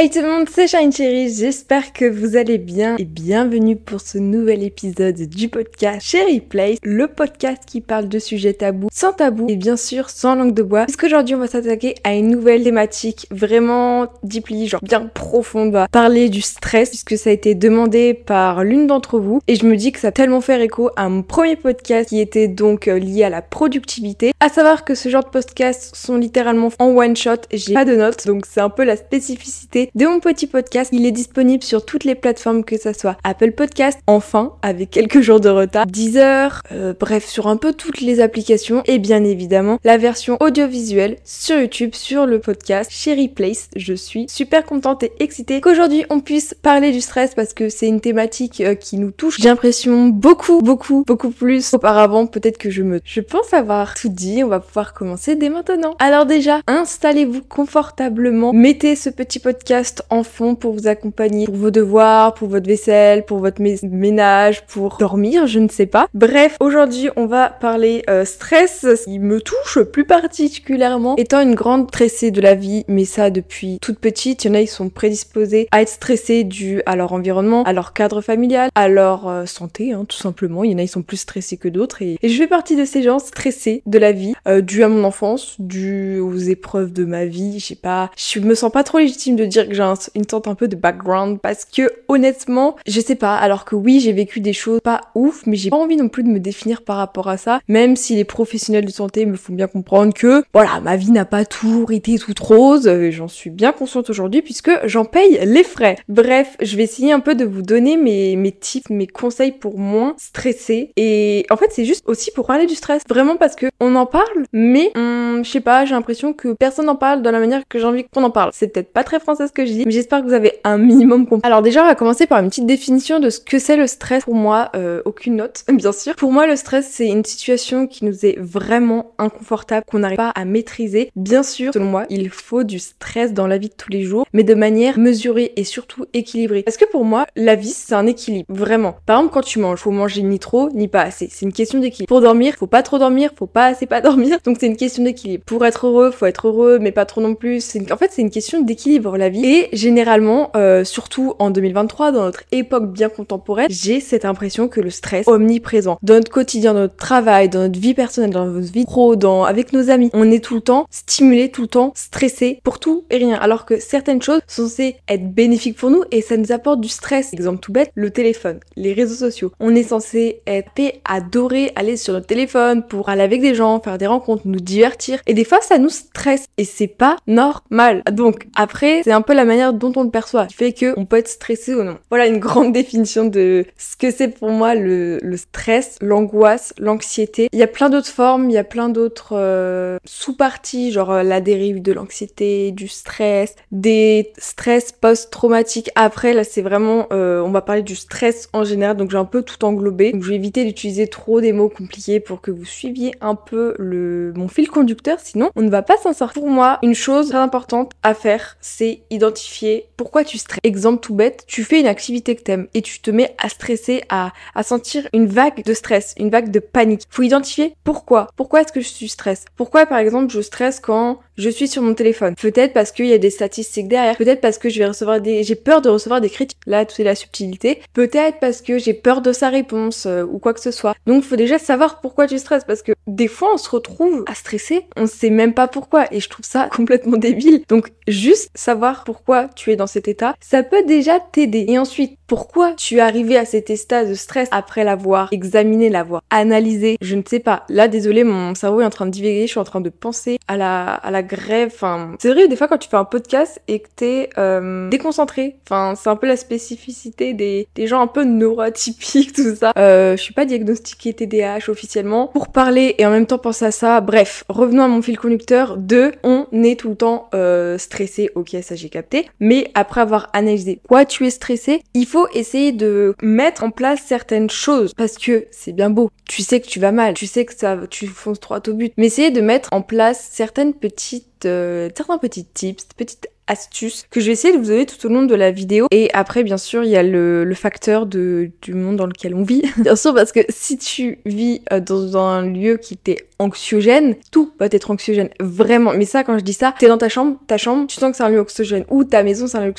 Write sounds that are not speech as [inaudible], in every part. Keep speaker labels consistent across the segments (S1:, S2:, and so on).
S1: Hey tout le monde, c'est Shine Cherry, j'espère que vous allez bien et bienvenue pour ce nouvel épisode du podcast Cherry Place, le podcast qui parle de sujets tabous, sans tabou et bien sûr sans langue de bois. Puisqu'aujourd'hui on va s'attaquer à une nouvelle thématique vraiment deeply, genre bien profonde, on va parler du stress puisque ça a été demandé par l'une d'entre vous et je me dis que ça a tellement fait écho à mon premier podcast qui était donc euh, lié à la productivité. À savoir que ce genre de podcasts sont littéralement en one shot, j'ai pas de notes donc c'est un peu la spécificité de mon petit podcast. Il est disponible sur toutes les plateformes, que ce soit Apple Podcast, enfin, avec quelques jours de retard, Deezer, euh, bref, sur un peu toutes les applications et bien évidemment la version audiovisuelle sur YouTube, sur le podcast Cherry Place. Je suis super contente et excitée qu'aujourd'hui on puisse parler du stress parce que c'est une thématique euh, qui nous touche. J'ai l'impression beaucoup, beaucoup, beaucoup plus auparavant. Peut-être que je me, je pense avoir tout dit. On va pouvoir commencer dès maintenant. Alors déjà, installez-vous confortablement, mettez ce petit podcast en fond pour vous accompagner pour vos devoirs, pour votre vaisselle, pour votre ménage, pour dormir, je ne sais pas. Bref, aujourd'hui on va parler euh, stress, qui me touche plus particulièrement, étant une grande stressée de la vie, mais ça depuis toute petite, il y en a ils sont prédisposés à être stressés dû à leur environnement, à leur cadre familial, à leur euh, santé, hein, tout simplement. Il y en a ils sont plus stressés que d'autres et, je fais partie de ces gens stressés de la vie, euh, dû à mon enfance, dû aux épreuves de ma vie, je sais pas, je me sens pas trop légitime de dire que j'ai une sorte un peu de background parce que honnêtement, je sais pas, alors que oui, j'ai vécu des choses pas ouf, mais j'ai pas envie non plus de me définir par rapport à ça, même si les professionnels de santé me font bien comprendre que voilà, ma vie n'a pas toujours été toute rose, j'en suis bien consciente aujourd'hui puisque j'en paye les frais. Bref, je vais essayer un peu de vous donner mes, mes tips, mes conseils pour moins stresser et en fait, c'est juste aussi pour parler du stress, vraiment parce que on en parle, mais je sais pas, j'ai l'impression que personne n'en parle de la manière que j'ai envie qu'on en parle. C'est peut-être pas très français que je dis, mais j'espère que vous avez un minimum compris. Alors déjà, on va commencer par une petite définition de ce que c'est le stress. Pour moi, euh, aucune note, [laughs] bien sûr. Pour moi, le stress, c'est une situation qui nous est vraiment inconfortable, qu'on n'arrive pas à maîtriser. Bien sûr, selon moi, il faut du stress dans la vie de tous les jours, mais de manière mesurée et surtout équilibrée. Parce que pour moi, la vie, c'est un équilibre, vraiment. Par exemple, quand tu manges, faut manger ni trop, ni pas assez. C'est une question d'équilibre. Pour dormir, faut pas trop dormir, faut pas assez pas [laughs] dormir. Donc c'est une question d'équilibre. Pour être heureux, faut être heureux, mais pas trop non plus. En fait, c'est une question d'équilibre, la vie. Et généralement, euh, surtout en 2023, dans notre époque bien contemporaine, j'ai cette impression que le stress est omniprésent. Dans notre quotidien, dans notre travail, dans notre vie personnelle, dans notre vie pro, dans, avec nos amis, on est tout le temps stimulé, tout le temps stressé pour tout et rien. Alors que certaines choses sont censées être bénéfiques pour nous et ça nous apporte du stress. Exemple tout bête, le téléphone, les réseaux sociaux. On est censé être adorer aller sur notre téléphone pour aller avec des gens, faire des rencontres, nous divertir. Et des fois, ça nous stresse et c'est pas normal. Donc après, c'est un la manière dont on le perçoit, qui fait qu'on peut être stressé ou non. Voilà une [laughs] grande définition de ce que c'est pour moi le, stress, l'angoisse, l'anxiété. Il y a plein d'autres formes, il y a plein d'autres euh, sous-parties, genre euh, la dérive de l'anxiété, du stress, des stress post-traumatiques. Après, là, c'est vraiment, euh, on va parler du stress en général, donc j'ai un peu tout englobé. Je vais éviter d'utiliser trop des mots compliqués pour que vous suiviez un peu le mon fil conducteur, sinon on ne va pas s'en sortir. Pour moi, une chose très importante à faire, c'est identifier pourquoi tu stresses. Exemple tout bête, tu fais une activité que t'aimes et tu te mets à stresser, à, à sentir une vague de stress, une vague de panique. Faut identifier pourquoi. Pourquoi est-ce que je suis stress? Pourquoi par exemple je stresse quand je suis sur mon téléphone Peut-être parce qu'il y a des statistiques derrière. Peut-être parce que je vais recevoir des, j'ai peur de recevoir des critiques. Là, tout est la subtilité. Peut-être parce que j'ai peur de sa réponse euh, ou quoi que ce soit. Donc, faut déjà savoir pourquoi tu stresses parce que des fois, on se retrouve à stresser, on sait même pas pourquoi et je trouve ça [laughs] complètement débile. Donc, juste savoir pourquoi tu es dans cet état, ça peut déjà t'aider. Et ensuite, pourquoi tu es arrivé à cet état de stress après l'avoir examiné, l'avoir analysé? Je ne sais pas. Là, désolé, mon cerveau est en train de divaguer, je suis en train de penser à la, à la grève. Enfin, c'est vrai, des fois, quand tu fais un podcast et que t'es euh, déconcentré, enfin, c'est un peu la spécificité des, des gens un peu neuroatypiques, [laughs] tout ça. Euh, je suis pas diagnostiquée TDAH officiellement. Pour parler et en même temps penser à ça, bref, revenons à mon fil conducteur. De, on est tout le temps euh, stressé, ok, ça j'ai capté. Mais après avoir analysé quoi tu es stressé, il faut essayer de mettre en place certaines choses parce que c'est bien beau. Tu sais que tu vas mal, tu sais que ça, tu fonces droit au but, mais essayer de mettre en place certaines petites, euh, certains petits tips, petites astuces que je vais essayer de vous donner tout au long de la vidéo. Et après, bien sûr, il y a le, facteur de, du monde dans lequel on vit. [laughs] bien sûr, parce que si tu vis euh, dans un lieu qui t'est anxiogène. Tout peut être anxiogène, vraiment. Mais ça, quand je dis ça, t'es dans ta chambre, ta chambre, tu sens que c'est un lieu anxiogène, ou ta maison, c'est un lieu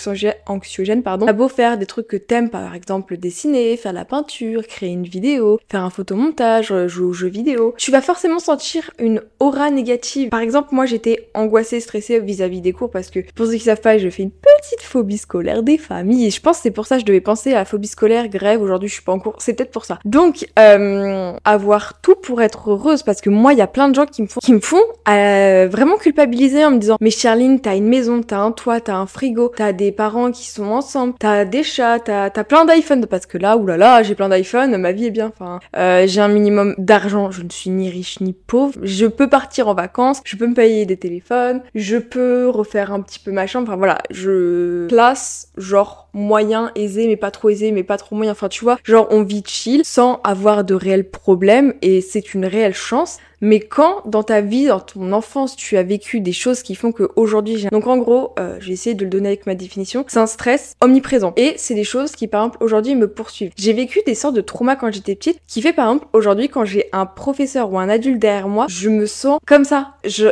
S1: anxiogène, pardon. T'as beau faire des trucs que t'aimes, par exemple dessiner, faire la peinture, créer une vidéo, faire un photomontage, euh, jouer aux jeux vidéo, tu vas forcément sentir une aura négative. Par exemple, moi, j'étais angoissée, stressée vis-à-vis des cours parce que, pour ceux qui savent pas, je fais une petite phobie scolaire des familles. Je pense que c'est pour ça que je devais penser à la phobie scolaire, grève. Aujourd'hui, je suis pas en cours. C'est peut-être pour ça. Donc, euh, avoir tout pour être heureuse parce que moi, il y a plein de gens qui me font, qui me font euh, vraiment culpabiliser en me disant, mais Charline, t'as une maison, t'as un toit, t'as un frigo, t'as des parents qui sont ensemble, t'as des chats, t'as as, plein d'iPhone parce que là, oulala, j'ai plein d'iPhone, ma vie est bien. Enfin, euh, j'ai un minimum d'argent, je ne suis ni riche ni pauvre. Je peux partir en vacances, je peux me payer des téléphones, je peux refaire un petit peu ma chambre. Enfin voilà, je place genre moyen, aisé, mais pas trop aisé, mais pas trop moyen. Enfin tu vois, genre on vit chill sans avoir de réels problèmes et c'est une réelle chance. Mais quand dans ta vie, dans ton enfance, tu as vécu des choses qui font que aujourd'hui j'ai... Donc en gros, euh, j'ai essayé de le donner avec ma définition, c'est un stress omniprésent. Et c'est des choses qui par exemple aujourd'hui me poursuivent. J'ai vécu des sortes de traumas quand j'étais petite qui fait par exemple aujourd'hui quand j'ai un professeur ou un adulte derrière moi, je me sens comme ça. Je...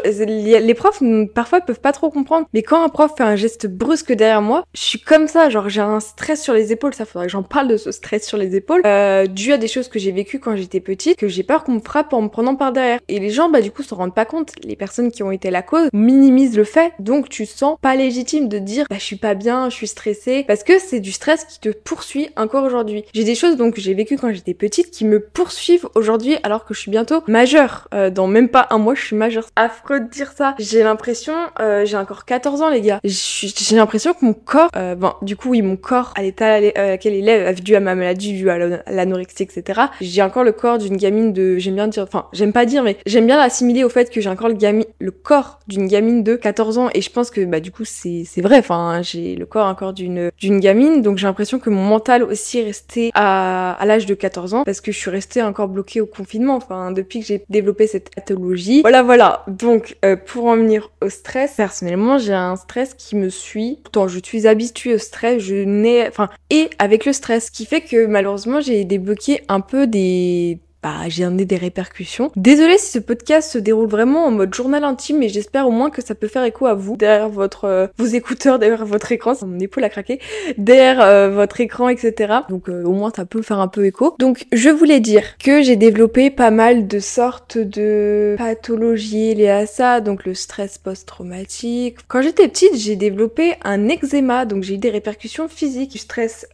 S1: Les profs parfois peuvent pas trop comprendre, mais quand un prof fait un geste brusque derrière moi, je suis comme ça, genre j'ai un stress sur les épaules, ça faudrait que j'en parle de ce stress sur les épaules, euh, dû à des choses que j'ai vécues quand j'étais petite, que j'ai peur qu'on me frappe en me prenant par derrière. Et les gens, bah du coup, se rendent pas compte. Les personnes qui ont été la cause minimisent le fait. Donc tu sens pas légitime de dire, bah je suis pas bien, je suis stressée, parce que c'est du stress qui te poursuit encore aujourd'hui. J'ai des choses donc que j'ai vécues quand j'étais petite qui me poursuivent aujourd'hui alors que je suis bientôt majeure. Euh, dans même pas un mois, je suis majeure. Affreux de dire ça. J'ai l'impression, euh, j'ai encore 14 ans les gars. J'ai l'impression que mon corps, euh, bon du coup oui mon corps à l'état à laquelle il est dû à ma maladie, dû à l'anorexie, etc. J'ai encore le corps d'une gamine de, j'aime bien dire, enfin j'aime pas dire, j'aime bien l'assimiler au fait que j'ai encore le, le corps d'une gamine de 14 ans et je pense que bah du coup c'est vrai. Enfin j'ai le corps encore d'une d'une gamine, donc j'ai l'impression que mon mental aussi est resté à, à l'âge de 14 ans parce que je suis restée encore bloquée au confinement. Enfin depuis que j'ai développé cette pathologie. Voilà voilà. Donc euh, pour en venir au stress, personnellement j'ai un stress qui me suit. Pourtant je suis habituée au stress, je n'ai enfin et avec le stress qui fait que malheureusement j'ai débloqué un peu des bah, amené des répercussions. Désolée si ce podcast se déroule vraiment en mode journal intime, mais j'espère au moins que ça peut faire écho à vous derrière votre euh, vos écouteurs, derrière votre écran, mon épaule a craqué, derrière euh, votre écran, etc. Donc euh, au moins ça peut faire un peu écho. Donc je voulais dire que j'ai développé pas mal de sortes de pathologies liées à ça, donc le stress post-traumatique. Quand j'étais petite, j'ai développé un eczéma, donc j'ai eu des répercussions physiques, du stress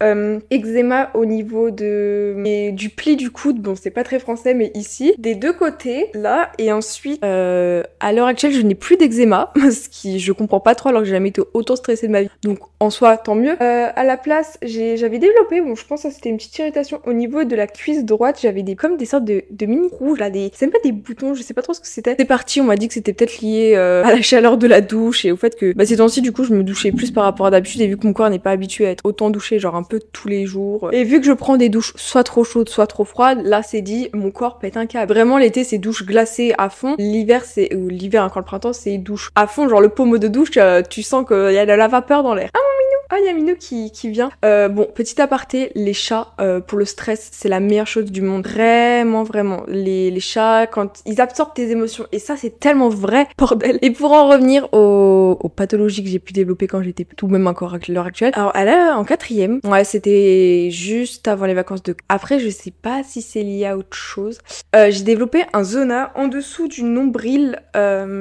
S1: eczéma au niveau de du pli du coude. Bon, c'est pas très français, mais ici, des deux côtés, là, et ensuite, euh, à l'heure actuelle, je n'ai plus d'eczéma, [laughs] ce qui je comprends pas trop alors que j'ai jamais été autant stressée de ma vie. Donc en soi, tant mieux. Euh, à la place, j'avais développé, bon, je pense que c'était une petite irritation au niveau de la cuisse droite. J'avais des comme des sortes de, de mini rouges là, des, c'est même pas des boutons, je sais pas trop ce que c'était. C'est parti, on m'a dit que c'était peut-être lié euh, à la chaleur de la douche et au fait que, bah ces temps-ci, du coup, je me douchais plus par rapport à d'habitude et vu que mon corps n'est pas habitué à être autant douché, genre un peu tous les jours. Et vu que je prends des douches soit trop chaudes, soit trop froides, là c'est dit, mon corps pète un câble. Vraiment, l'été, c'est douche glacée à fond. L'hiver, c'est, ou l'hiver, encore le printemps, c'est douche à fond. Genre, le pommeau de douche, euh, tu sens qu'il y a de la vapeur dans l'air. Ah, mon minou! Ah, qui, qui vient. Euh, bon, petit aparté, les chats, euh, pour le stress, c'est la meilleure chose du monde. Vraiment, vraiment. Les, les chats, quand ils absorbent tes émotions, et ça, c'est tellement vrai, [laughs] bordel. Et pour en revenir aux, pathologies que j'ai pu développer quand j'étais tout même encore à l'heure actuelle. Alors, elle est en quatrième. Ouais, c'était juste avant les vacances de... Après, je sais pas si c'est lié à autre chose. Euh, j'ai développé un zona en dessous du nombril.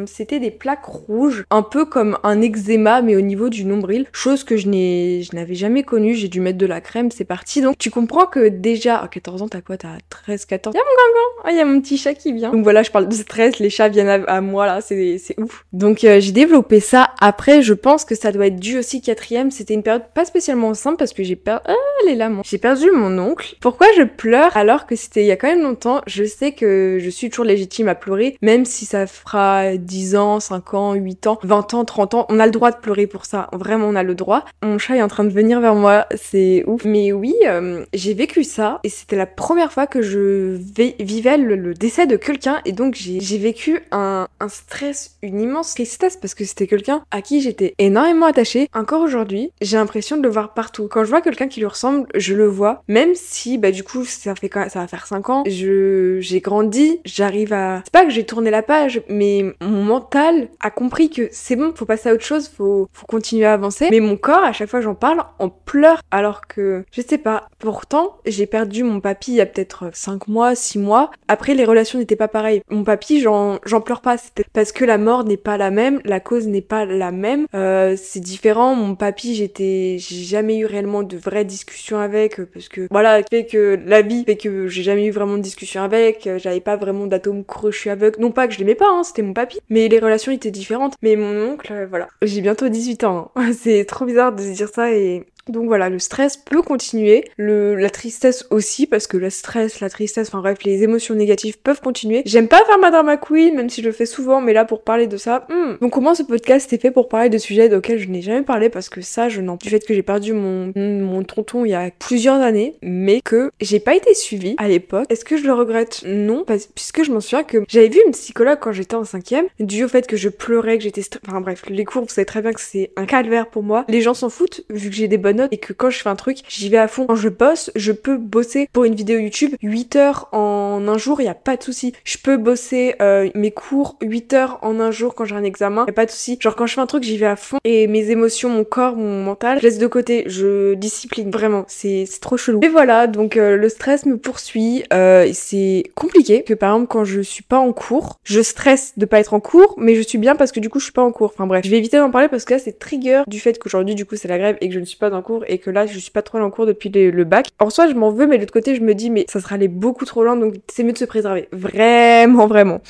S1: C'était des plaques rouges, un peu comme un eczéma, mais au niveau du nombril. Chose que je n'ai je n'avais jamais connu, j'ai dû mettre de la crème, c'est parti. Donc tu comprends que déjà, à 14 ans, t'as quoi? T'as 13, 14 Y'a mon gangan Ah, y'a mon petit chat qui vient. Donc voilà, je parle de stress, les chats viennent à, moi là, c'est ouf. Donc euh, j'ai développé ça. Après, je pense que ça doit être dû aussi quatrième. C'était une période pas spécialement simple parce que j'ai perdu... Ah, les laments. J'ai perdu mon oncle. Pourquoi je pleure alors que c'était il y a quand même longtemps? Je sais que je suis toujours légitime à pleurer, même si ça fera 10 ans, 5 ans, 8 ans, 20 ans, 30 ans. On a le droit de pleurer pour ça. Vraiment, on a le droit mon chat est en train de venir vers moi, c'est ouf. Mais oui, euh, j'ai vécu ça et c'était la première fois que je vivais le, décès de quelqu'un et donc j'ai vécu un, stress, une immense tristesse parce que c'était quelqu'un à qui j'étais énormément attachée. Encore aujourd'hui, j'ai l'impression de le voir partout. Quand je vois quelqu'un qui lui ressemble, je le vois, même si bah du coup ça fait ça va faire 5 ans, je j'ai grandi, j'arrive à c'est pas que j'ai tourné la page, mais mon mental a compris que c'est bon, faut passer à autre chose, faut faut continuer à avancer. Mais mon corps, à chaque fois j'en parle, en pleure alors que je sais pas. Pourtant, j'ai perdu mon papy il y a peut-être 5 mois, 6 mois. Après les relations n'étaient pas pareilles. Mon papy, j'en pleure pas, c'était parce que la mort n'est pas la même, la cause n'est pas la même. Euh, c'est différent. Mon papy, j'étais j'ai jamais eu réellement de vraies discussions avec parce que voilà, fait que la vie fait que j'ai jamais eu vraiment de discussion avec, j'avais pas vraiment d'atome crochu avec. Non pas que je l'aimais pas, hein, c'était mon papy, mais les relations étaient différentes. Mais mon oncle, euh, voilà, j'ai bientôt 18 ans. Hein. [laughs] C'est trop bizarre de se dire ça et donc voilà, le stress peut continuer, le, la tristesse aussi, parce que le stress, la tristesse, enfin bref, les émotions négatives peuvent continuer. J'aime pas faire ma drama queen, même si je le fais souvent, mais là pour parler de ça, hmm. donc comment ce podcast est fait pour parler de sujets auxquels je n'ai jamais parlé, parce que ça, je n'en du fait que j'ai perdu mon, mon tonton il y a plusieurs années, mais que j'ai pas été suivie à l'époque. Est-ce que je le regrette? Non, parce, puisque je m'en souviens que j'avais vu une psychologue quand j'étais en cinquième, dû au fait que je pleurais, que j'étais... Enfin bref, les cours, vous savez très bien que c'est un calvaire pour moi. Les gens s'en foutent, vu que j'ai des bonnes et que quand je fais un truc, j'y vais à fond. Quand je bosse, je peux bosser pour une vidéo YouTube 8 heures en un jour, il y a pas de souci. Je peux bosser euh, mes cours 8 heures en un jour quand j'ai un examen, y a pas de souci. Genre quand je fais un truc, j'y vais à fond et mes émotions, mon corps, mon mental, je laisse de côté, je discipline vraiment. C'est trop chelou. Et voilà, donc euh, le stress me poursuit, euh, c'est compliqué que par exemple quand je suis pas en cours, je stresse de pas être en cours, mais je suis bien parce que du coup je suis pas en cours. Enfin bref, je vais éviter d'en parler parce que là c'est trigger du fait qu'aujourd'hui du coup c'est la grève et que je ne suis pas et que là je suis pas trop en cours depuis le bac. En soi je m'en veux mais de l'autre côté je me dis mais ça sera aller beaucoup trop loin donc c'est mieux de se préserver. Vraiment vraiment.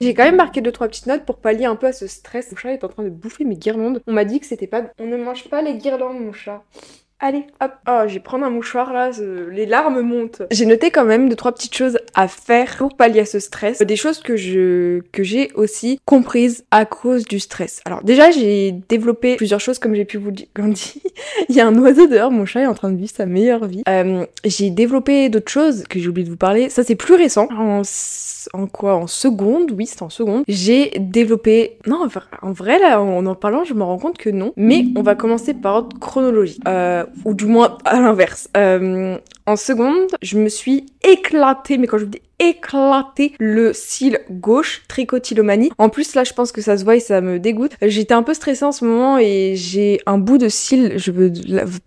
S1: J'ai quand même marqué deux trois petites notes pour pallier un peu à ce stress. Mon chat est en train de bouffer mes guirlandes. On m'a dit que c'était pas... On ne mange pas les guirlandes mon chat. Allez, hop. Oh, je vais prendre un mouchoir là, les larmes montent. J'ai noté quand même deux trois petites choses à faire pour pallier à ce stress, des choses que je que j'ai aussi comprises à cause du stress. Alors déjà, j'ai développé plusieurs choses comme j'ai pu vous le dire. [laughs] Il y a un oiseau dehors, mon chat est en train de vivre sa meilleure vie. Euh, j'ai développé d'autres choses que j'ai oublié de vous parler. Ça c'est plus récent. En en quoi? En seconde, oui, c'est en seconde. J'ai développé. Non, en vrai, là, en en parlant, je me rends compte que non. Mais on va commencer par ordre chronologique. Euh, ou du moins à l'inverse. Euh, en seconde, je me suis éclatée, mais quand je vous dis éclaté le cil gauche, tricotylomanie. En plus, là, je pense que ça se voit et ça me dégoûte. J'étais un peu stressée en ce moment et j'ai un bout de cil, je veux,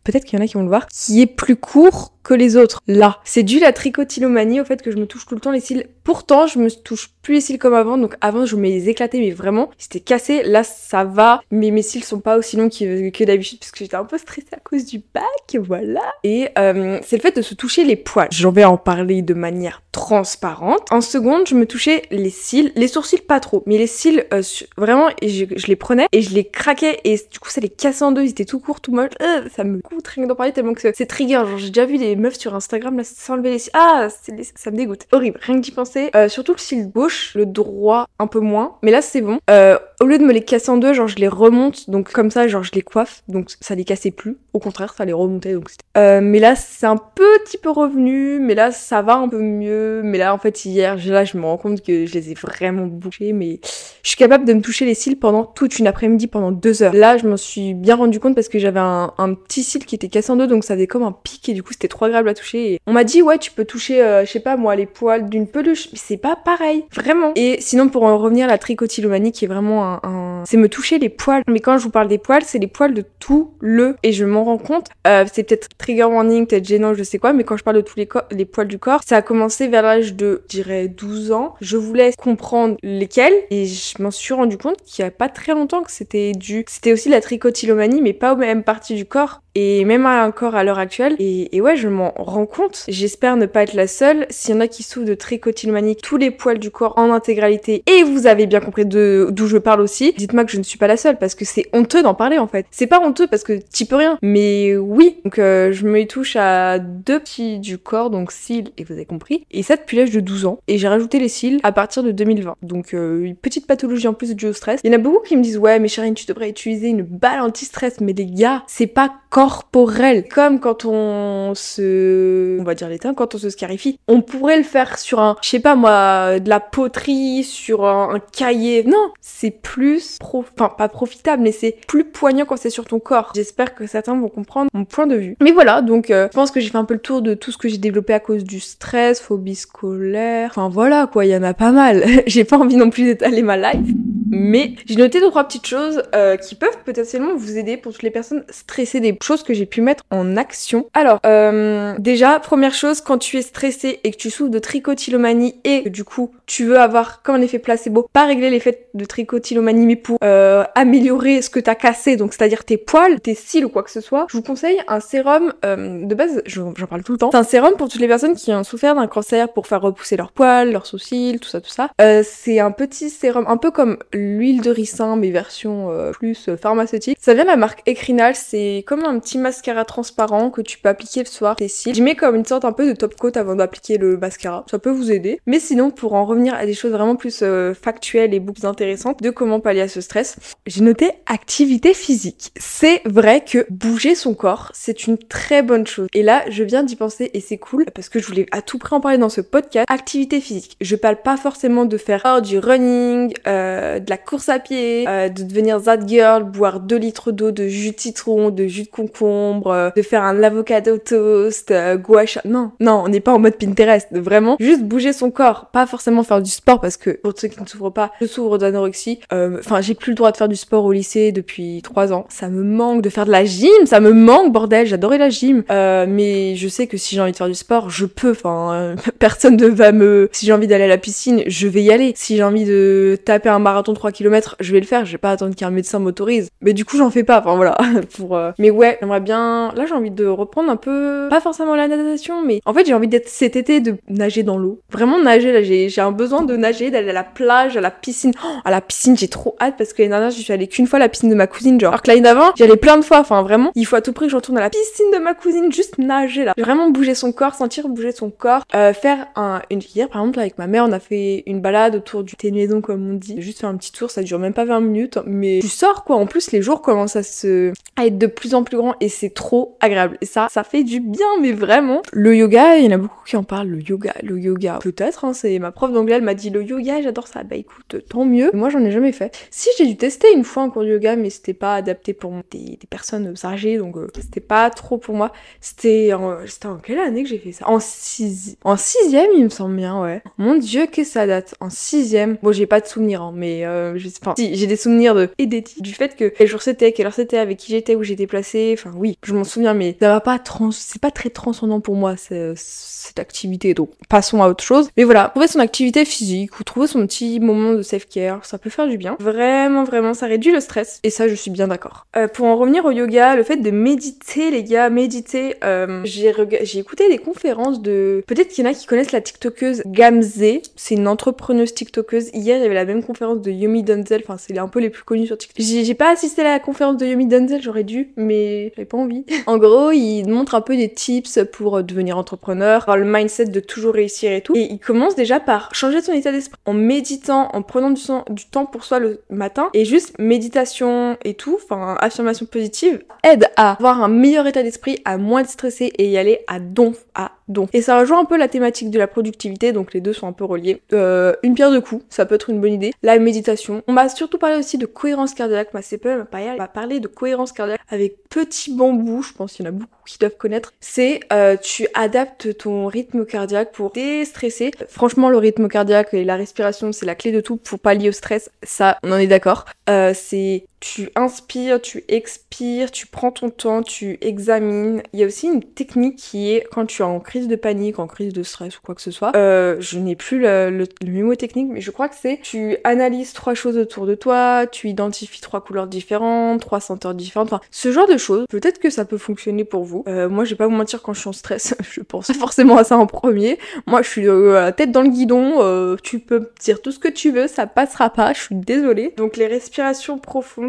S1: peut-être qu'il y en a qui vont le voir, qui est plus court que les autres. Là, c'est dû à la tricotylomanie, au fait que je me touche tout le temps les cils. Pourtant, je me touche plus les cils comme avant, donc avant, je me les éclatais, mais vraiment, c'était cassé. Là, ça va, mais mes cils sont pas aussi longs que, que d'habitude, parce que j'étais un peu stressée à cause du bac, voilà. Et euh, c'est le fait de se toucher les poils. J'en vais en parler de manière transparente. En seconde, je me touchais les cils, les sourcils pas trop, mais les cils, euh, vraiment, je, les prenais et je les craquais, et du coup, ça les cassait en deux, ils étaient tout courts, tout moches. Euh, ça me coûte rien d'en parler tellement que c'est trigger. Genre, j'ai déjà vu des meufs sur Instagram là s'enlever les cils. Ah, ça me dégoûte. Horrible, rien que d'y penser. Euh, surtout le cil gauche, le droit un peu moins. Mais là c'est bon. Euh, au lieu de me les casser en deux, genre je les remonte, donc comme ça, genre je les coiffe, donc ça les cassait plus. Au contraire, ça les remontait. Donc mais là c'est un petit peu revenu, mais là ça va un peu mieux. Mais là en fait hier, là je me rends compte que je les ai vraiment bouchés, mais je suis capable de me toucher les cils pendant toute une après-midi, pendant deux heures. Là je m'en suis bien rendu compte parce que j'avais un, petit cil qui était cassé en deux, donc ça faisait comme un pic et du coup c'était trop agréable à toucher. Et on m'a dit ouais tu peux toucher, euh, je sais pas moi, les poils d'une peluche, mais c'est pas pareil, vraiment. Et sinon pour en revenir à la tricotylomanie qui est vraiment un, c'est me toucher les poils. Mais quand je vous parle des poils, c'est les poils de tout le et je m'en rends compte. Euh, c'est peut-être trigger warning, peut-être gênant, je sais quoi, mais quand je parle de tous les, poils du corps, ça a commencé vers l'âge de, je dirais 12 ans. Je voulais comprendre lesquels et je m'en suis rendu compte qu'il y a pas très longtemps que c'était du, c'était aussi la tricotylomanie, mais pas aux mêmes parties du corps et même encore à l'heure actuelle. Et, ouais, je m'en rends compte. J'espère ne pas être la seule. S'il y en a qui souffrent de tricotylomanie, tous les poils du corps en intégralité, et vous avez bien compris d'où je parle aussi, que je ne suis pas la seule parce que c'est honteux d'en parler en fait. C'est pas honteux parce que t'y peux rien, mais oui. Donc euh, je me touche à deux petits du corps, donc cils et vous avez compris, et ça depuis l'âge de 12 ans. Et j'ai rajouté les cils à partir de 2020. Donc euh, une petite pathologie en plus du au stress. Il y en a beaucoup qui me disent ouais mais Charine tu devrais utiliser une balle anti-stress, mais les gars c'est pas corporel. Comme quand on se, on va dire l'éteint, quand on se scarifie, on pourrait le faire sur un, je sais pas moi, de la poterie, sur un, cahier. Non, c'est plus enfin pas profitable, mais c'est plus poignant quand c'est sur ton corps. J'espère que certains vont comprendre mon point de vue. Mais voilà, donc euh, je pense que j'ai fait un peu le tour de tout ce que j'ai développé à cause du stress, phobie scolaire. Enfin voilà quoi, il y en a pas mal. [laughs] j'ai pas envie non plus d'étaler ma life. Mais j'ai noté deux trois petites choses euh, qui peuvent potentiellement vous aider pour toutes les personnes stressées des choses que j'ai pu mettre en action. Alors euh, déjà première chose quand tu es stressé et que tu souffres de tricotylomanie et que du coup tu veux avoir comme un effet placebo pas régler l'effet de tricotylomanie mais pour euh, améliorer ce que t'as cassé donc c'est-à-dire tes poils, tes cils ou quoi que ce soit, je vous conseille un sérum euh, de base j'en parle tout le temps. C'est un sérum pour toutes les personnes qui ont souffert d'un cancer pour faire repousser leurs poils, leurs sourcils, tout ça tout ça. Euh, c'est un petit sérum un peu comme l'huile de ricin, mais version euh, plus euh, pharmaceutique. Ça vient de la marque Ecrinal, c'est comme un petit mascara transparent que tu peux appliquer le soir tes cils. Je mets comme une sorte un peu de top coat avant d'appliquer le mascara. Ça peut vous aider. Mais sinon, pour en revenir à des choses vraiment plus euh, factuelles et beaucoup plus intéressantes de comment pallier à ce stress, j'ai noté activité physique. C'est vrai que bouger son corps, c'est une très bonne chose. Et là, je viens d'y penser et c'est cool parce que je voulais à tout prix en parler dans ce podcast. Activité physique. Je parle pas forcément de faire du running, euh, de la course à pied, euh, de devenir that girl, boire 2 litres d'eau, de jus de citron, de jus de concombre, euh, de faire un avocado toast, euh, gouache. Non, non, on n'est pas en mode Pinterest. Vraiment, juste bouger son corps, pas forcément faire du sport parce que pour ceux qui ne souffrent pas, je souffre d'anorexie. Enfin, j'ai plus le droit de faire du sport au lycée depuis 3 ans. Ça me manque de faire de la gym, ça me manque, bordel. J'adorais la gym, mais je sais que si j'ai envie de faire du sport, je peux. Enfin, [laughs] personne ne va me. Si j'ai envie d'aller à la piscine, je vais y aller. Si j'ai envie de taper un marathon 3 km, je vais le faire. Je vais pas attendre qu'un médecin m'autorise. Mais du coup, j'en fais pas. Enfin voilà. [laughs] Pour. Euh, mais ouais, j'aimerais bien. Là, j'ai envie de reprendre un peu. Pas forcément la natation, mais en fait, j'ai envie d'être cet été de nager dans l'eau. Vraiment nager. Là, j'ai un besoin de nager, d'aller à la plage, à la piscine. Oh, à la piscine, j'ai trop hâte parce que l'année dernière, je suis allée qu'une fois à la piscine de ma cousine. Genre, alors que l'année d'avant, j'y allais plein de fois. Enfin vraiment, il faut à tout prix que je retourne à la piscine de ma cousine, juste nager là. Vraiment bouger son corps, sentir bouger son corps, euh, faire un une hier par exemple avec ma mère, on a fait une balade autour du maison comme on dit. Juste faire un petit tour, ça dure même pas 20 minutes, mais tu sors quoi. En plus, les jours commencent à se à être de plus en plus grands et c'est trop agréable. Et ça, ça fait du bien, mais vraiment. Le yoga, il y en a beaucoup qui en parlent. Le yoga, le yoga. Peut-être, hein, c'est ma prof d'anglais, elle m'a dit le yoga, j'adore ça. Bah écoute, tant mieux. Moi, j'en ai jamais fait. Si j'ai dû tester une fois un cours de yoga, mais c'était pas adapté pour des, personnes âgées, donc euh, c'était pas trop pour moi. C'était en, c'était en quelle année que j'ai fait ça? En 6 en sixième, il me semble bien, ouais. Mon dieu, que ça date? En sixième. Bon, j'ai pas de souvenirs, hein, mais euh, enfin, si, j'ai des souvenirs de et des du fait que quel jour c'était, quelle heure c'était, avec qui j'étais, où j'étais placée. Enfin, oui, je m'en souviens, mais ça va pas c'est pas très transcendant pour moi cette activité. Donc, passons à autre chose. Mais voilà, trouver son activité physique ou trouver son petit moment de self-care, ça peut faire du bien. Vraiment, vraiment, ça réduit le stress. Et ça, je suis bien d'accord. Euh, pour en revenir au yoga, le fait de méditer, les gars, méditer. Euh, j'ai j'ai écouté des conférences de. Peut-être qu'il y en a qui connaissent la TikTokeuse Gamze. C'est une entrepreneuse TikTokeuse. Hier, il y avait la même conférence de Yumi Denzel. Enfin, c'est un peu les plus connus sur TikTok. J'ai pas assisté à la conférence de Yumi Denzel, j'aurais dû, mais j'avais pas envie. [laughs] en gros, il montre un peu des tips pour devenir entrepreneur, avoir le mindset de toujours réussir et tout. Et il commence déjà par changer son état d'esprit en méditant, en prenant du, temps pour soi le matin et juste méditation et tout, enfin affirmation positive, aide à avoir un meilleur état d'esprit, à moins être stressé et y aller à donf, à Et ça rejoint un peu la thématique de la productivité, donc les deux sont un peu reliés. Euh, une pierre de coups, ça peut être une bonne idée. La méditation. On m'a surtout parlé aussi de cohérence cardiaque. Ma CPE m'a parlé de cohérence cardiaque avec petit bambou, je pense qu'il y en a beaucoup qui doivent connaître. C'est euh, tu adaptes ton rythme cardiaque pour déstresser. Franchement, le rythme cardiaque et la respiration, c'est la clé de tout pour pallier au stress. Ça, on en est d'accord. Euh, c'est tu inspires, tu expires, tu prends ton temps, tu examines. Il y a aussi une technique qui est quand tu es en crise de panique, en crise de stress ou quoi que ce soit. Euh, je n'ai plus le, le, le, technique, mais je crois que c'est tu analyses trois choses autour de toi, tu identifies trois couleurs différentes, trois senteurs différentes, enfin ce genre de choses. Peut-être que ça peut fonctionner pour vous. Euh, moi, je vais pas vous mentir quand je suis en stress, [laughs] je pense forcément à ça en premier. Moi, je suis euh, la tête dans le guidon. Euh, tu peux dire tout ce que tu veux, ça passera pas. Je suis désolée. Donc les respirs respiration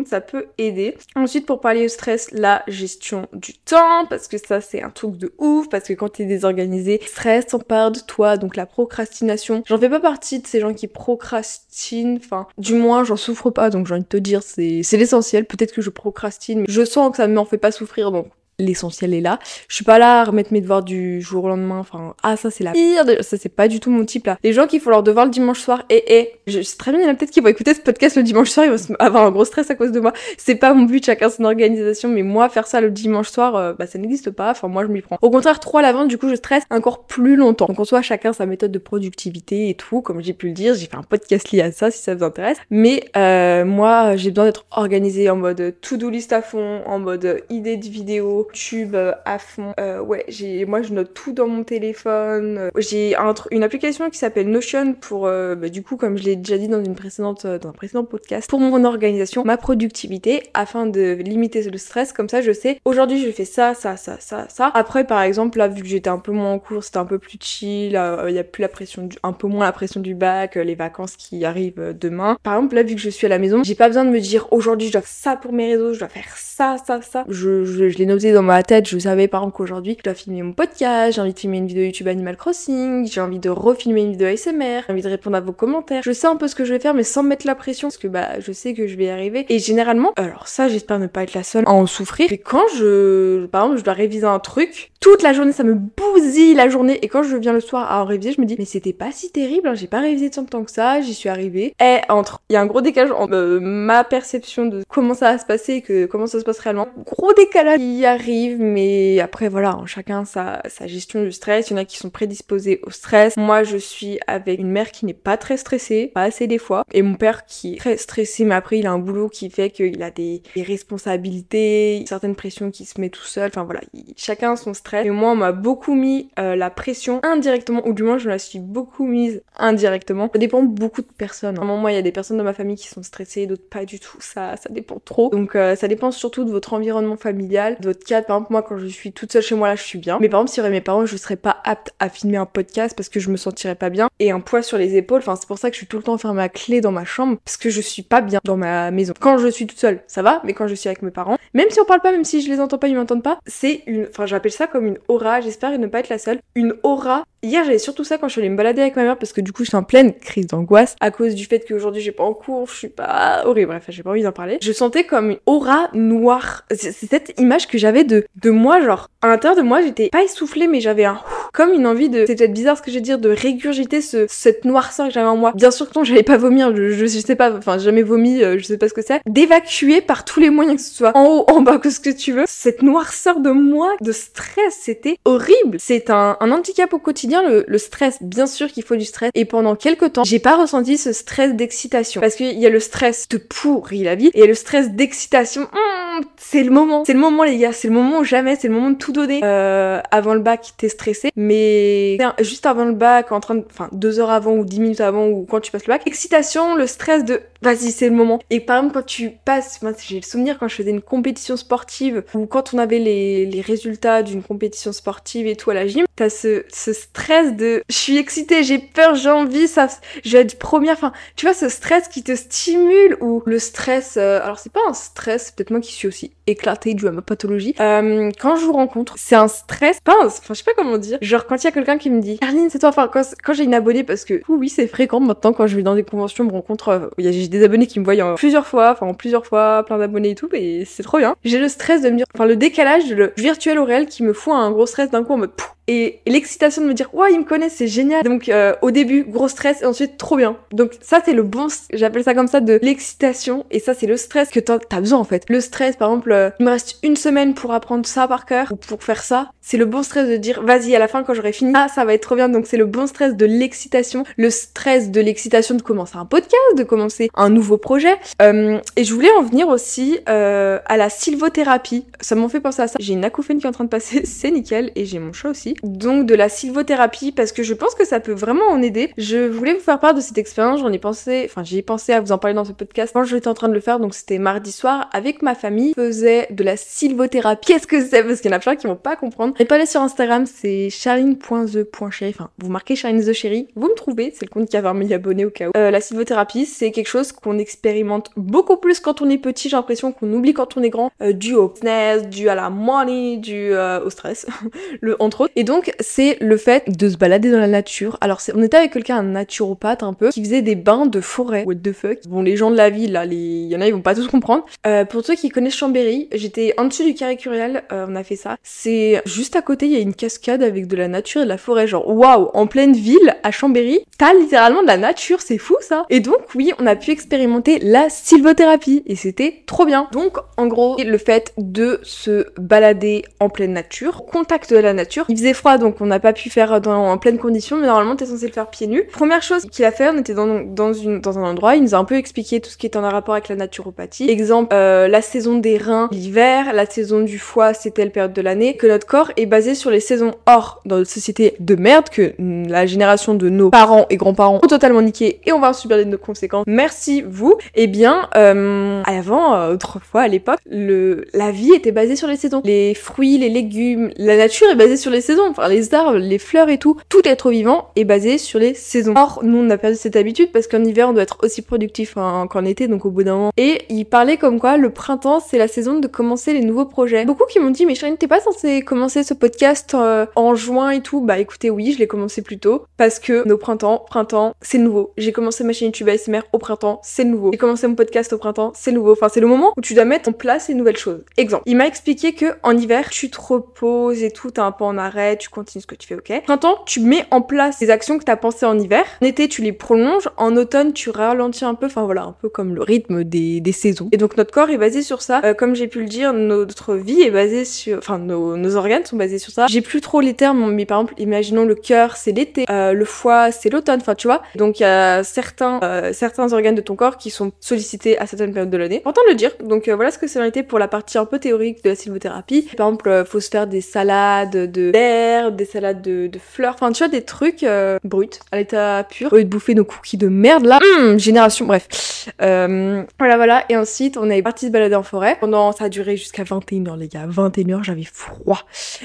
S1: ça peut aider. Ensuite, pour parler au stress, la gestion du temps, parce que ça, c'est un truc de ouf, parce que quand t'es désorganisé, stress s'empare de toi, donc la procrastination. J'en fais pas partie de ces gens qui procrastinent, enfin, du moins, j'en souffre pas, donc j'ai envie de te dire, c'est l'essentiel. Peut-être que je procrastine, mais je sens que ça ne m'en fait pas souffrir, donc l'essentiel est là. Je suis pas là à remettre mes devoirs du jour au lendemain. Enfin, ah, ça c'est la pire. Ça c'est pas du tout mon type là. Les gens qui font leurs devoirs le dimanche soir, et et je sais très bien, il y en a peut-être qui vont écouter ce podcast le dimanche soir, ils vont avoir un gros stress à cause de moi. C'est pas mon but, chacun son organisation, mais moi faire ça le dimanche soir, euh, bah ça n'existe pas. Enfin, moi je m'y prends. Au contraire, trop à l'avant, du coup, je stresse encore plus longtemps. Donc en soit chacun sa méthode de productivité et tout, comme j'ai pu le dire. J'ai fait un podcast lié à ça si ça vous intéresse. Mais euh, moi, j'ai besoin d'être organisée en mode to-do list à fond, en mode idée de vidéo, tube à fond. Euh, ouais, j'ai, moi je note tout dans mon téléphone. Euh, j'ai un, une application qui s'appelle Notion pour, euh, bah, du coup, comme je l'ai déjà dit dans une précédente, dans un précédent podcast, pour mon organisation, ma productivité, afin de limiter le stress. Comme ça, je sais, aujourd'hui je fais ça, ça, ça, ça, ça. Après, par exemple, là, vu que j'étais un peu moins en cours, c'était un peu plus chill, il y a plus la pression, du, un peu moins la pression du bac, les vacances qui arrivent demain. Par exemple, là, vu que je suis à la maison, j'ai pas besoin de me dire aujourd'hui je dois faire ça pour mes réseaux, je dois faire ça, ça, ça. Je, je, je l'ai noté dans ma tête, je savais par exemple qu'aujourd'hui, je dois filmer mon podcast, j'ai envie de filmer une vidéo YouTube Animal Crossing, j'ai envie de refilmer une vidéo ASMR, j'ai envie de répondre à vos commentaires. Je sais un peu ce que je vais faire, mais sans mettre la pression, parce que bah, je sais que je vais y arriver. Et généralement, alors ça, j'espère ne pas être la seule à en souffrir, mais quand je, par exemple, je dois réviser un truc, toute la journée, ça me bousille la journée, et quand je viens le soir à en réviser, je me dis, mais c'était pas si terrible, hein, j'ai pas révisé tant de temps que ça, j'y suis arrivée. Et entre, il y a un gros décalage entre euh, ma perception de comment ça va se passer, que comment ça se passe réellement. Gros décalage qui arrive, mais après, voilà, chacun sa, sa gestion du stress. Il y en a qui sont prédisposés au stress. Moi, je suis avec une mère qui n'est pas très stressée, pas assez des fois. Et mon père qui est très stressé, mais après, il a un boulot qui fait qu'il a des, responsabilités, certaines pressions qui se met tout seul. Enfin voilà, chacun son stress. Et moi, on m'a beaucoup mis euh, la pression indirectement, ou du moins, je me la suis beaucoup mise indirectement. Ça dépend beaucoup de personnes. Hein. Moi, il y a des personnes dans ma famille qui sont stressées, d'autres pas du tout. Ça, ça dépend trop. Donc, euh, ça dépend surtout de votre environnement familial, de votre Par exemple, moi, quand je suis toute seule chez moi là, je suis bien. Mais par exemple, si y mes parents, je serais pas apte à filmer un podcast parce que je me sentirais pas bien. Et un poids sur les épaules, enfin, c'est pour ça que je suis tout le temps enfermée à clé dans ma chambre parce que je suis pas bien dans ma maison. Quand je suis toute seule, ça va, mais quand je suis avec mes parents, même si on parle pas, même si je les entends pas, ils m'entendent pas, c'est une, enfin, j'appelle ça comme une aura, j'espère ne pas être la seule, une aura Hier, j'avais surtout ça quand je suis allée me balader avec ma mère parce que du coup, je suis en pleine crise d'angoisse à cause du fait qu'aujourd'hui, j'ai pas en cours, je suis pas horrible. Bref, j'ai pas envie d'en parler. Je sentais comme une aura noire. C'est cette image que j'avais de, de moi, genre, à l'intérieur de moi, j'étais pas essoufflée, mais j'avais un comme une envie de, c'est peut-être bizarre ce que je vais dire, de régurgiter ce, cette noirceur que j'avais en moi. Bien sûr que non, j'allais pas vomir, je, je, sais pas, enfin, jamais vomi, euh, je sais pas ce que c'est. D'évacuer par tous les moyens, que ce soit en haut, en bas, que ce que tu veux. Cette noirceur de moi, de stress, c'était horrible. C'est un, un handicap au quotidien, le, stress. Bien sûr qu'il faut du stress. Et pendant quelques temps, j'ai pas ressenti ce stress d'excitation. Parce qu'il y a le stress de pourri la vie, et le stress d'excitation. Hum, c'est le moment. C'est le moment, les gars. C'est le moment jamais. C'est le moment de tout donner. Euh, avant le bac, t'es stressé mais juste avant le bac, en train de, enfin, deux heures avant ou dix minutes avant ou quand tu passes le bac, excitation, le stress de vas-y, c'est le moment. Et par exemple, quand tu passes, j'ai le souvenir quand je faisais une compétition sportive ou quand on avait les, résultats d'une compétition sportive et tout à la gym, t'as ce stress de je suis excitée, j'ai peur, j'ai envie, ça, je vais être première. Enfin, tu vois, ce stress qui te stimule ou le stress, euh, alors c'est pas un stress, c'est peut-être moi qui suis aussi éclatée dû à ma pathologie. Euh, quand je vous rencontre, c'est un stress, enfin, je sais pas comment dire, genre quand il y a quelqu'un qui me dit, Carline, c'est toi, enfin, quand, quand j'ai une abonnée, parce que oui, c'est fréquent maintenant quand je vais dans des conventions, me rencontre, euh, il y a des abonnés qui me voient en plusieurs fois, enfin en plusieurs fois, plein d'abonnés et tout, et c'est trop bien. J'ai le stress de me dire, enfin le décalage, le virtuel au réel qui me fout un gros stress d'un coup en mode pouf, et l'excitation de me dire ouais ils me connaissent c'est génial. Donc euh, au début gros stress et ensuite trop bien. Donc ça c'est le bon j'appelle ça comme ça de l'excitation et ça c'est le stress que t'as as besoin en fait. Le stress par exemple euh, il me reste une semaine pour apprendre ça par cœur ou pour faire ça. C'est le bon stress de dire vas-y à la fin quand j'aurai fini ah ça va être trop bien. Donc c'est le bon stress de l'excitation le stress de l'excitation de commencer un podcast de commencer un nouveau projet. Euh, et je voulais en venir aussi à la sylvothérapie. Ça m'en fait penser à ça. J'ai une acouphène qui est en train de passer [laughs] c'est nickel et j'ai mon chat aussi. Donc de la sylvothérapie parce que je pense que ça peut vraiment en aider. Je voulais vous faire part de cette expérience, j'en ai pensé, enfin j'ai pensé à vous en parler dans ce podcast. Quand j'étais en train de le faire, donc c'était mardi soir avec ma famille, de la sylvothérapie. Qu'est-ce que c'est Parce qu'il y en a plein qui vont pas comprendre. Et pas aller sur Instagram, c'est charline.the.chéri, enfin vous marquez Charline the vous me trouvez, c'est le compte qui a 20 000 abonnés au cas où. Euh, la sylvothérapie, c'est quelque chose qu'on expérimente beaucoup plus quand on est petit, j'ai l'impression qu'on oublie quand on est grand, euh, dû au business, dû à la money, dû euh, au stress, [laughs] entre autres. Et donc, c'est le fait de se balader dans la nature. Alors, on était avec quelqu'un, un naturopathe un peu, qui faisait des bains de forêt. What the fuck? Bon, les gens de la ville, là, il y en a, ils vont pas tous comprendre. Euh, pour ceux qui connaissent Chambéry, j'étais en dessus du carré curial, on a fait ça. C'est juste à côté, il y a une cascade avec de la nature et de la forêt. Genre, waouh, en pleine ville, à Chambéry, t'as littéralement de la nature, c'est fou ça. Et donc, oui, on a pu expérimenter la sylvothérapie et c'était trop bien. Donc, en gros, le fait de se balader en pleine nature, contact de la nature. Il faisait froid, donc on n'a pas pu faire en pleine condition, mais normalement, t'es censé le faire pieds nus. Première chose qu'il a fait, on était dans un endroit, il nous a un peu expliqué tout ce qui est en rapport avec la naturopathie. Exemple, euh, la saison des reins l'hiver, la saison du foie, c'est telle période de l'année, que notre corps est basé sur les saisons. Or, dans notre société de merde, que la génération de nos parents et grands-parents ont totalement niqué et on va en subir les conséquences. Merci vous. Eh bien, euh, avant, euh, autrefois, à l'époque, le la vie était basée sur les saisons. Les fruits, les légumes, la nature est basée sur les saisons. Enfin, les arbres, les fleurs et tout, tout être vivant est basé sur les saisons. Or, nous, on a perdu cette habitude parce qu'en hiver, on doit être aussi productif qu'en été, donc au bout d'un moment. Et il parlait comme quoi le printemps, c'est la saison de commencer les nouveaux projets. Beaucoup qui m'ont dit, mais Charline, t'es pas censé commencer ce podcast euh, en juin et tout Bah écoutez, oui, je l'ai commencé plus tôt parce que nos printemps, printemps, c'est nouveau. J'ai commencé ma chaîne YouTube ASMR au printemps, c'est nouveau. J'ai commencé mon podcast au printemps, c'est nouveau. Enfin, c'est le moment où tu dois mettre en place les nouvelles choses. Exemple, il m'a expliqué que en hiver, tu te reposes et tout, t'es un peu en arrêt, tu continues ce que tu fais, ok. Printemps, tu mets en place les actions que t'as pensées en hiver. En été, tu les prolonges. En automne, tu ralentis un peu. Enfin voilà, un peu comme le rythme des, des saisons. Et donc notre corps est basé sur ça. Euh, comme j'ai pu le dire, notre vie est basée sur, enfin nos, organes sont basés sur ça. J'ai plus trop les termes, mais par exemple, imaginons le cœur, c'est l'été, euh, le foie, c'est l'automne. Enfin tu vois. Donc il y a certains euh, certains organes de ton corps qui sont sollicités à certaines périodes de l'année. Important de le dire. Donc euh, voilà ce que c'est été pour la partie un peu théorique de la sylvothérapie. Par exemple, faut se faire des salades de d'herbes, des salades de, fleurs, enfin tu vois des trucs bruts à l'état pur. Au lieu de bouffer nos cookies de merde là, hum, génération, bref. voilà voilà. Et ensuite on est parti se balader en forêt. Pendant ça a duré jusqu'à 21h les gars. 21h j'avais froid.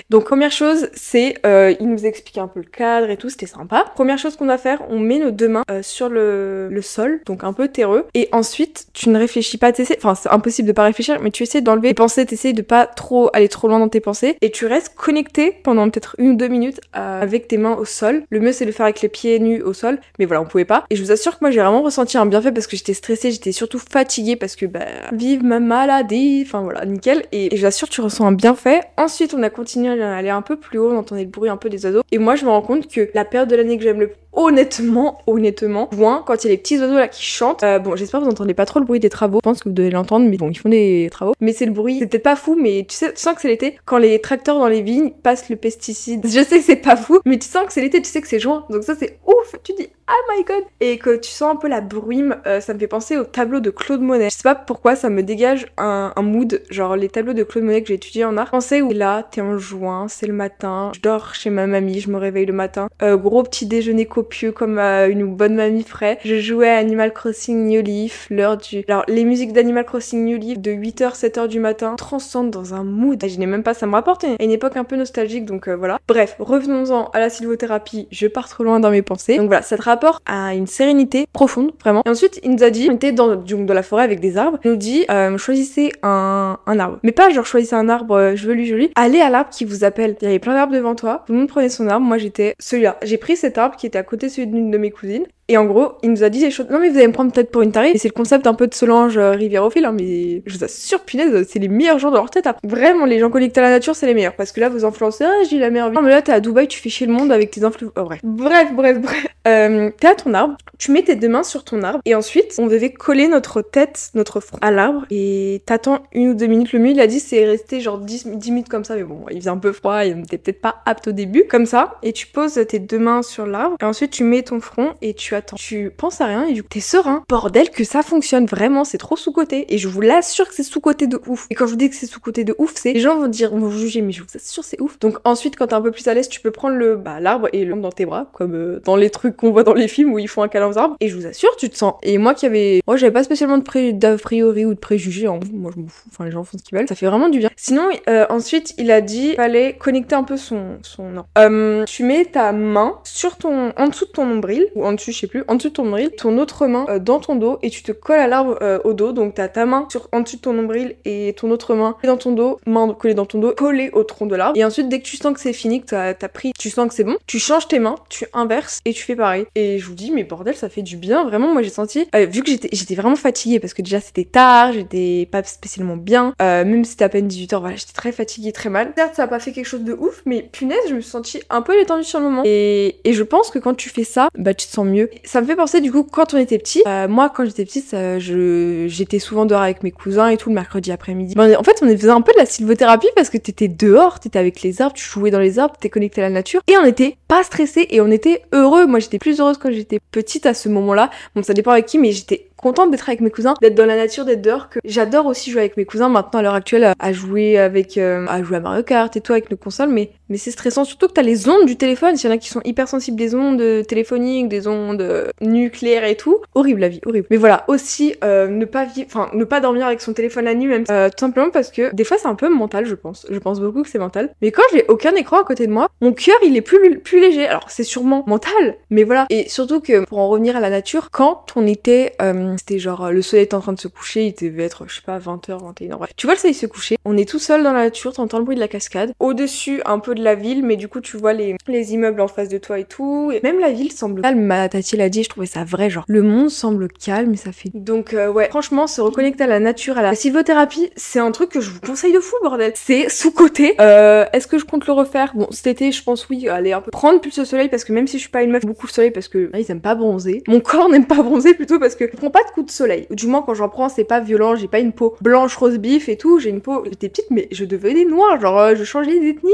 S1: Donc première chose c'est il nous explique un peu le cadre et tout, c'était sympa. Première chose qu'on va faire, on met nos deux mains sur le, le sol, donc un peu terreux. Et ensuite, tu ne réfléchis pas, t'essaies, enfin c'est impossible de pas réfléchir, mais tu essaies d'enlever tes pensées, t'essaies de pas trop aller trop loin dans tes pensées, et tu restes connecté pendant peut-être une ou deux minutes euh, avec tes mains au sol. Le mieux c'est de le faire avec les pieds nus au sol, mais voilà, on pouvait pas. Et je vous assure que moi j'ai vraiment ressenti un bienfait parce que j'étais stressée, j'étais surtout fatiguée parce que bah vive ma maladie, enfin voilà, nickel. Et, je vous assure tu ressens un bienfait. Ensuite on a continué à aller un peu plus haut, on entendait le bruit un peu des oiseaux. Et moi je me rends compte que la période de l'année que j'aime le honnêtement, honnêtement, juin, quand il y a les petits oiseaux là qui chantent, euh, bon, j'espère que vous entendez pas trop le bruit des travaux, je pense que vous devez l'entendre, mais bon, ils font des travaux. Mais c'est le bruit, c'est peut-être pas fou, mais tu sais, tu sens que c'est l'été, quand les tracteurs dans les vignes passent le pesticide. [laughs] Je sais que c'est pas fou, mais tu sens que c'est l'été, tu sais que c'est juin, donc ça c'est ouf, tu dis, oh my god, et que tu sens un peu la brume, euh, ça me fait penser au tableau de Claude Monet. Je sais pas pourquoi, ça me dégage un, mood, genre les tableaux de Claude Monet que j'ai étudié en art. Pensez où là, t'es en juin, c'est le matin, je dors chez ma mamie, je me réveille le matin, euh, gros petit déjeuner copieux comme une bonne mamie frais. Je jouais Animal Crossing New Leaf, l'heure du... Alors, les musiques d'Animal Crossing New Leaf de 8h, 7h du matin, transcendent dans un mood. Je n'ai même pas, ça me rapporte à une époque un peu nostalgique, donc euh, voilà. Bref, revenons-en à la sylvothérapie, je pars trop loin dans mes pensées. Donc voilà, ça te rapporte à une sérénité profonde, vraiment. Et ensuite, il nous a dit, on était dans, dans la forêt avec des arbres, il nous dit, euh, choisissez un, un, arbre. Mais pas genre choisissez un arbre euh, joli joli, allez à l'arbre qui vous appelle. Il y avait plein d'arbres devant toi, tout le monde prenait son arbre, moi j'étais celui-là. J'ai pris cet arbre qui était à côté celui d'une de mes cousines, et en gros, il nous a dit des choses. Non, mais vous allez me prendre peut-être pour une tarée. Et c'est le concept un peu de Solange euh, Rivière-au-Fil, hein, mais je vous assure, punaise, c'est les meilleurs jours de leur tête. Vraiment, les gens connectés à la nature, c'est les meilleurs. Parce que là, vous influencez, ah, j'ai la meilleure vie. Non, mais là, t'es à Dubaï, tu fais chier le monde avec tes influences. Oh, bref. Bref, bref, bref. Euh, t'es à ton arbre, tu mets tes deux mains sur ton arbre, et ensuite, on devait coller notre tête, notre front à l'arbre, et t'attends une ou deux minutes. Le mieux, il a dit, c'est rester genre 10, 10 minutes comme ça, mais bon, il faisait un peu froid, il était peut-être pas apte au début. Comme ça, et tu poses tes deux mains sur l'arbre, et ensuite, tu mets ton front, et tu attends. Tu penses rien et du coup t'es serein. Bordel que ça fonctionne vraiment, c'est trop sous-côté. Et je vous l'assure que c'est sous-côté de ouf. Et quand je vous dis que c'est sous-côté de ouf, c'est les gens vont dire, vont vous juger, mais je vous assure c'est ouf. Donc ensuite quand t'es un peu plus à l'aise, tu peux prendre le bah, l'arbre et le dans tes bras, comme euh, dans les trucs qu'on voit dans les films où ils font un câlin aux arbres. Et je vous assure, tu te sens. Et moi qui avais, moi j'avais pas spécialement de pré d'a priori ou de préjugés. En... Moi je m'en fous. Enfin les gens font ce qu'ils veulent. Ça fait vraiment du bien. Sinon euh, ensuite il a dit fallait connecter un peu son son. Euh, tu mets ta main sur ton en dessous de ton nombril ou en dessus, je sais plus, en dessous de ton nombril, ton autre main euh, dans ton dos et tu te colles à l'arbre euh, au dos. Donc t'as ta main sur, en dessous de ton nombril et ton autre main dans ton dos, main collée dans ton dos, collée au tronc de l'arbre. Et ensuite, dès que tu sens que c'est fini, que t'as as pris, tu sens que c'est bon, tu changes tes mains, tu inverses et tu fais pareil. Et je vous dis, mais bordel, ça fait du bien. Vraiment, moi j'ai senti, euh, vu que j'étais vraiment fatiguée parce que déjà c'était tard, j'étais pas spécialement bien, même si c'était à peine 18h, voilà, j'étais très fatiguée, très mal. Certes, ça a pas fait quelque chose de ouf, mais punaise, je me suis sentie un peu détendue sur le moment. Et, et je pense que quand tu fais ça, bah tu te sens mieux. Ça me fait penser du coup quand on était petit. Euh, moi quand j'étais petite, je j'étais souvent dehors avec mes cousins et tout le mercredi après-midi. en fait, on faisait un peu de la sylvothérapie parce que t'étais dehors, t'étais avec les arbres, tu jouais dans les arbres, t'es connecté à la nature et on était pas stressé et on était heureux. Moi, j'étais plus heureuse quand j'étais petite à ce moment-là. Bon, ça dépend avec qui, mais j'étais contente d'être avec mes cousins, d'être dans la nature, d'être dehors. Que j'adore aussi jouer avec mes cousins maintenant à l'heure actuelle à jouer avec, euh, à jouer à Mario Kart et tout avec nos consoles, mais mais c'est stressant surtout que t'as les ondes du téléphone. S'il y en a qui sont hyper sensibles des ondes téléphoniques, des ondes nucléaires et tout, horrible la vie, horrible. Mais voilà aussi euh, ne pas vivre, enfin ne pas dormir avec son téléphone la nuit même, euh, tout simplement parce que des fois c'est un peu mental, je pense. Je pense beaucoup que c'est mental. Mais quand j'ai aucun écran à côté de moi, mon cœur il est plus plus léger. Alors c'est sûrement mental, mais voilà. Et surtout que pour en revenir à la nature, quand on était, c'était genre le soleil était en train de se coucher, il devait être je sais pas 20h, 21h. Bref, tu vois le soleil se coucher, on est tout seul dans la nature, t'entends le bruit de la cascade. Au-dessus un peu de la ville, mais du coup tu vois les, les immeubles en face de toi et tout. Et même la ville semble calme, tati l'a dit, je trouvais ça vrai, genre le monde semble calme et ça fait... Donc euh, ouais, franchement, se reconnecter à la nature, à la sylvothérapie, c'est un truc que je vous conseille de fou, bordel. C'est sous-côté. Euh, Est-ce que je compte le refaire? Bon, cet été, je pense oui, aller un peu prendre plus le soleil parce que même si je suis pas une meuf beaucoup le soleil parce que ils aiment pas bronzer. Mon corps n'aime pas bronzer plutôt parce que je prends pas de coups de soleil. Du moins quand j'en prends, c'est pas violent, j'ai pas une peau blanche rose bif et tout, j'ai une peau, j'étais petite mais je devenais noire, genre euh, je changeais d'ethnie,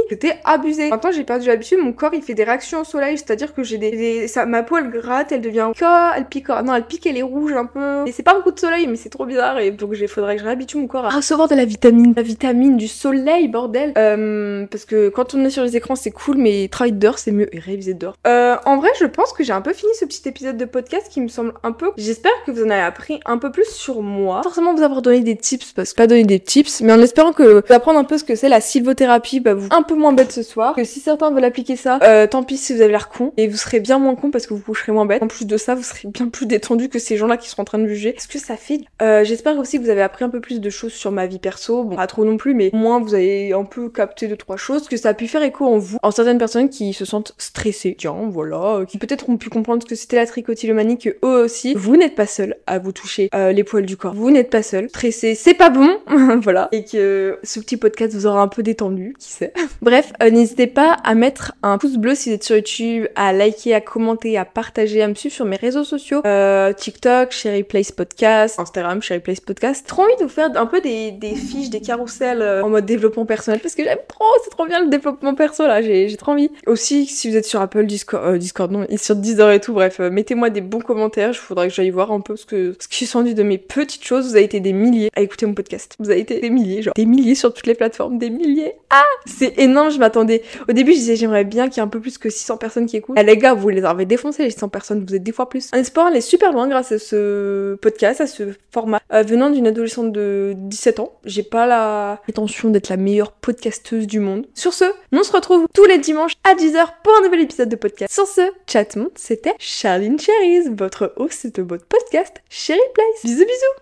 S1: abusé. Maintenant j'ai perdu l'habitude, mon corps il fait des réactions au soleil, c'est-à-dire que j'ai des, Ça, ma peau elle gratte, elle devient elle pique, non elle pique, elle est rouge un peu. Et c'est pas un coup de soleil mais c'est trop bizarre et donc il faudrait que je réhabitue mon corps à recevoir de la vitamine, la vitamine du soleil bordel. Euh, parce que quand on est sur les écrans c'est cool mais travailler dehors c'est mieux et réviser dehors. Euh, en vrai je pense que j'ai un peu fini ce petit épisode de podcast qui me semble un peu. J'espère que vous en avez appris un peu plus sur moi. Forcément vous avoir donné des tips parce que pas donner des tips mais en espérant que vous un peu ce que c'est la sylvothérapie bah vous un peu moins bête ce soir. Que si certains veulent appliquer ça, euh, tant pis si vous avez l'air con et vous serez bien moins con parce que vous coucherez moins bête. En plus de ça vous serez bien plus détendu que ces gens-là qui sont en train de juger. Est-ce que ça fait euh, J'espère aussi que vous avez appris un peu plus de choses sur ma vie perso. Bon pas trop non plus mais au moins vous avez un peu capté deux trois choses que ça a pu faire écho en vous, en certaines personnes qui se sentent stressées. Tiens voilà, qui peut-être ont pu comprendre ce que c'était la tricotylomanie que eux aussi. Vous n'êtes pas seul à vous toucher euh, les poils du corps. Vous n'êtes pas seul. Stressé c'est pas bon. [laughs] voilà. Et que ce petit podcast vous aura un peu détendu, qui sait. [laughs] Bref, euh, n'hésitez pas à mettre un pouce bleu si vous êtes sur YouTube, à liker, à commenter, à partager, à me suivre sur mes réseaux sociaux. Euh, TikTok, Sherry Place Podcast, Instagram, Sherry Place Podcast. Trop envie de vous faire un peu des, fiches, des carousels euh, en mode développement personnel parce que j'aime trop, c'est trop bien le développement perso là, j'ai trop envie. Aussi, si vous êtes sur Apple, Discord, euh, Discord non, [laughs] sur Deezer et tout, bref, euh, mettez-moi des bons commentaires, je voudrais que j'aille voir un peu ce que ce dit de mes petites choses. Vous avez été des milliers à écouter mon podcast. Vous avez été des milliers, genre des milliers sur toutes les plateformes, des milliers. Ah, c'est énorme, je m'attendais. Au début, je disais j'aimerais bien qu'il y ait un peu plus que 600 personnes qui écoutent. Eh, les gars, vous les avez défoncés les 600 personnes, vous êtes des fois plus. En espérant aller super loin grâce à ce podcast, à ce format. Euh, venant d'une adolescente de 17 ans, j'ai pas la prétention d'être la meilleure podcasteuse du monde. Sur ce, on se retrouve tous les dimanches à 10h pour un nouvel épisode de podcast. Sur ce, chat monde, c'était Charline Cherries, votre host de votre podcast Cherry Place. Bisous bisous